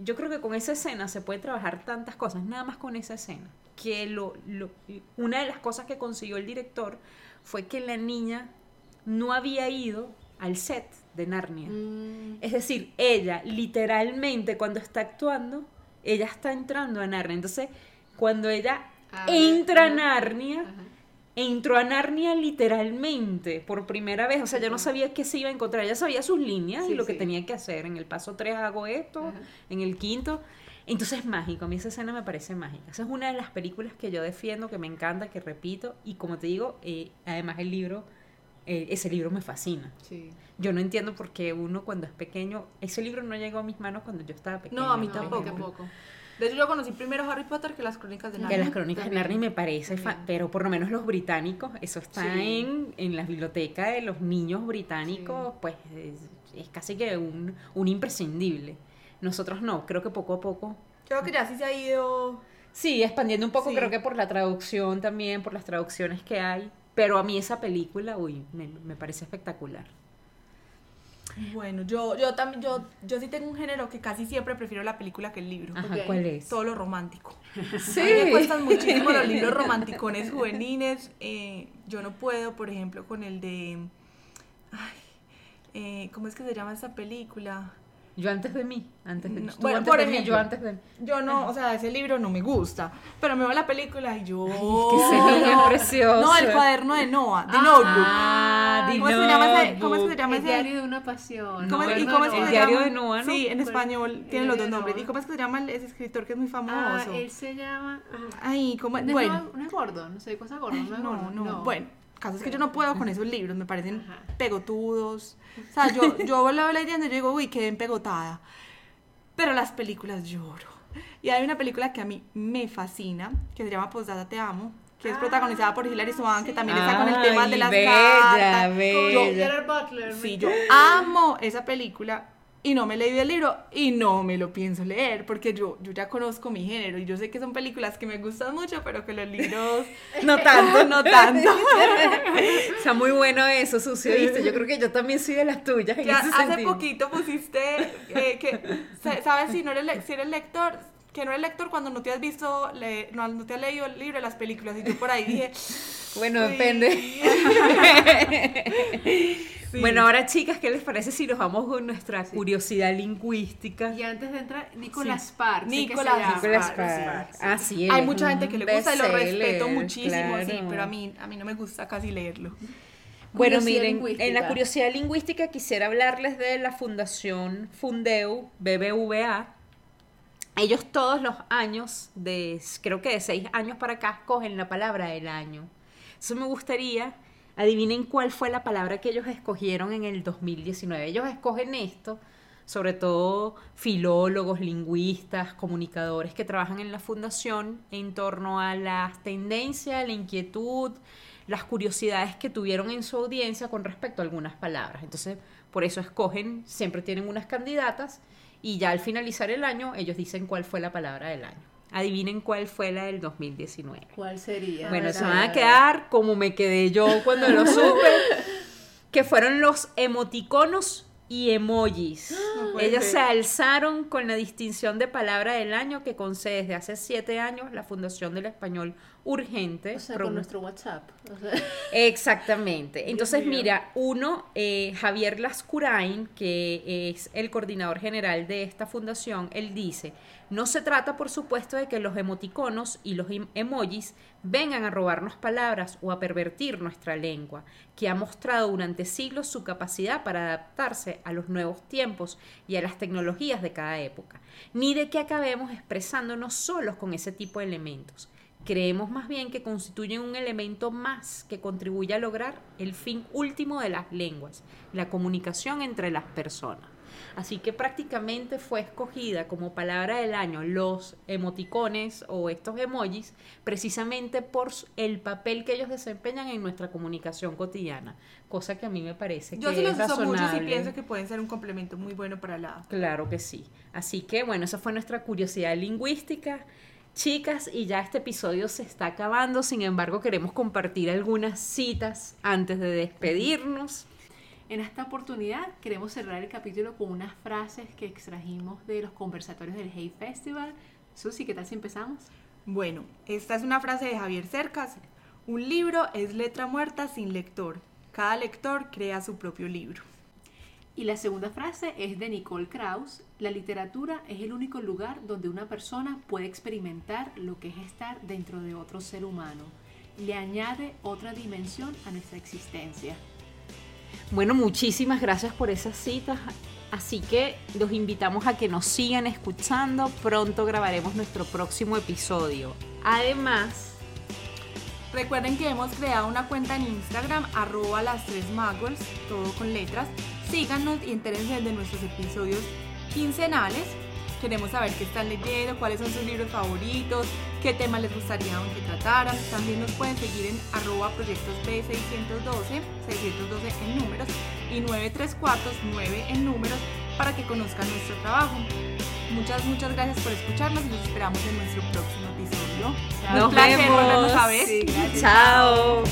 Yo creo que con esa escena se puede trabajar tantas cosas, nada más con esa escena. Que lo, lo- una de las cosas que consiguió el director fue que la niña no había ido al set de Narnia. Mm, Es decir, ella literalmente cuando está actuando, ella está entrando a Narnia. Entonces, cuando ella Ah, entra a ajá. Narnia, ajá. entró a Narnia literalmente por primera vez. O sea, ya no sabía qué se iba a encontrar. Ella sabía sus líneas y Sí, lo que tenía que hacer. En el paso 3 hago esto, Ajá. en el quinto. Entonces es mágico, a mí esa escena me parece mágica. Esa es una de las películas que yo defiendo, que me encanta, que repito. Y como te digo, eh, además el libro, eh, ese libro me fascina. Sí. Yo no entiendo por qué uno cuando es pequeño, ese libro no llegó a mis manos cuando yo estaba pequeña. No, a mí No, tampoco. tampoco. De hecho, yo conocí primero Harry Potter que las crónicas de Que Narnia. las crónicas de Narnia me parece, fa- pero por lo menos los británicos, eso está Sí. en, en la biblioteca de los niños británicos, pues es, es casi que un, un imprescindible. Nosotros no, creo que poco a poco. Creo que ya sí se ha ido. Sí, expandiendo un poco, Sí. creo que por la traducción también, por las traducciones que hay. Pero a mí esa película, uy, me, me parece espectacular. Bueno, yo, yo también, yo, yo sí tengo un género que casi siempre prefiero la película que el libro. Ajá. ¿cuál es? Todo lo romántico. Sí. A mí me cuestan muchísimo los libros romanticones juveniles. eh, yo no puedo, por ejemplo, con el de. Ay, eh, ¿Cómo es que se llama esa película? Yo antes de mí, antes de mí. No, Tú bueno, antes por de mí, ejemplo. yo antes de mí. Yo no, o sea, ese libro no me gusta. Pero me veo la película y yo. que ese es precioso. No, el cuaderno de Noah, The Ah, Notebook. Ah, The ¿Cómo se llama ese? ¿Cómo se llama El ese? diario de una pasión. ¿Cómo No, ¿Y no, cómo no. que El se diario de Noah, ¿no? Sí, en español el tiene los dos nombres. ¿Y cómo es que se llama el- ese escritor que es muy Ah, famoso? él se llama. ah, Ay, ¿cómo? no, es- Bueno. no es gordo, no sé, cosa gorda. No, es No, gordo, no, Bueno, caso es que yo no puedo con esos libros, me parecen Ajá. pegotudos. O sea, yo, yo la veo leyendo y yo digo, uy, quedé empegotada. Pero las películas lloro. Y hay una película que a mí me fascina, que se llama Postdata Te Amo, que es Ah, protagonizada por Hilary Swank, que también está con el tema de las bella, cartas. Bella. Gerard Butler. Sí, yo amo esa película y no me he leído el libro y no me lo pienso leer porque yo, yo ya conozco mi género y yo sé que son películas que me gustan mucho, pero que los libros No tanto. no tanto. Está muy bueno eso, sucio, ¿viste? Yo creo que yo también soy de las tuyas en Ya ese hace sentido. poquito pusiste eh, que, sa- ¿sabes si no eres, si eres lector? Que no eres lector cuando no te has visto, le- no, no te has leído el libro de las películas. Y yo por ahí dije. Bueno, depende. Sí. Bueno, ahora chicas, ¿qué les parece si nos vamos con nuestra curiosidad lingüística? Y antes de entrar, Nicolás que Nicolás. Nicolás Sparks, Sparks. sí. Ah, él Hay es mucha gente que le gusta y lo respeto muchísimo, sí, pero a mí, a mí no me gusta casi leerlo. Bueno, miren, en la curiosidad lingüística quisiera hablarles de la Fundación Fundeu, BBVA. Ellos todos los años, de, creo que de seis años para acá, escogen la palabra del año. Eso me gustaría, adivinen cuál fue la palabra que ellos escogieron en el 2019. Ellos escogen esto, sobre todo filólogos, lingüistas, comunicadores que trabajan en la fundación en torno a las tendencias, la inquietud, las curiosidades que tuvieron en su audiencia con respecto a algunas palabras. Entonces, por eso escogen, siempre tienen unas candidatas y ya al finalizar el año ellos dicen cuál fue la palabra del año. Adivinen cuál fue la del 2019. ¿Cuál sería? Bueno, se van a quedar como me quedé yo cuando lo supe, que fueron los emoticonos y emojis. No Ellos ser. se alzaron con la distinción de palabra del año que concede desde hace siete años la Fundación del Español Urgente. O sea, con nuestro WhatsApp. O sea, Exactamente. Entonces, mira, uno, eh, Javier Lascurain, que es el coordinador general de esta fundación, él dice, no se trata, por supuesto, de que los emoticonos y los em- emojis vengan a robarnos palabras o a pervertir nuestra lengua, que ha mostrado durante siglos su capacidad para adaptarse a los nuevos tiempos y a las tecnologías de cada época, ni de que acabemos expresándonos solos con ese tipo de elementos. Creemos más bien que constituyen un elemento más que contribuye a lograr el fin último de las lenguas, la comunicación entre las personas. Así que prácticamente fue escogida como palabra del año los emoticones o estos emojis precisamente por el papel que ellos desempeñan en nuestra comunicación cotidiana, cosa que a mí me parece Yo que sí los es uso mucho y pienso que pueden ser un complemento muy bueno para la. Claro que sí. Así que bueno, esa fue nuestra curiosidad lingüística. Chicas, y ya este episodio se está acabando, sin embargo queremos compartir algunas citas antes de despedirnos. En esta oportunidad queremos cerrar el capítulo con unas frases que extrajimos de los conversatorios del Hey Festival. Susi, ¿qué tal si empezamos? Bueno, esta es una frase de Javier Cercas. Un libro es letra muerta sin lector. Cada lector crea su propio libro. Y la segunda frase es de Nicole Krauss. La literatura es el único lugar donde una persona puede experimentar lo que es estar dentro de otro ser humano. Le añade otra dimensión a nuestra existencia. Bueno, muchísimas gracias por esas citas. Así que los invitamos a que nos sigan escuchando. Pronto grabaremos nuestro próximo episodio. Además, Recuerden que hemos creado una cuenta en Instagram, arroba las tres muggles, todo con letras. Síganos y entérense de nuestros episodios quincenales. Queremos saber qué están leyendo, cuáles son sus libros favoritos, qué temas les gustaría que trataran. También nos pueden seguir en arroba proyectos B612, 612 en números y 934 en números para que conozcan nuestro trabajo. Muchas, muchas gracias por escucharnos y los esperamos en nuestro próximo episodio. nos Un placer vemos. volvernos a ver. Sí. Chao.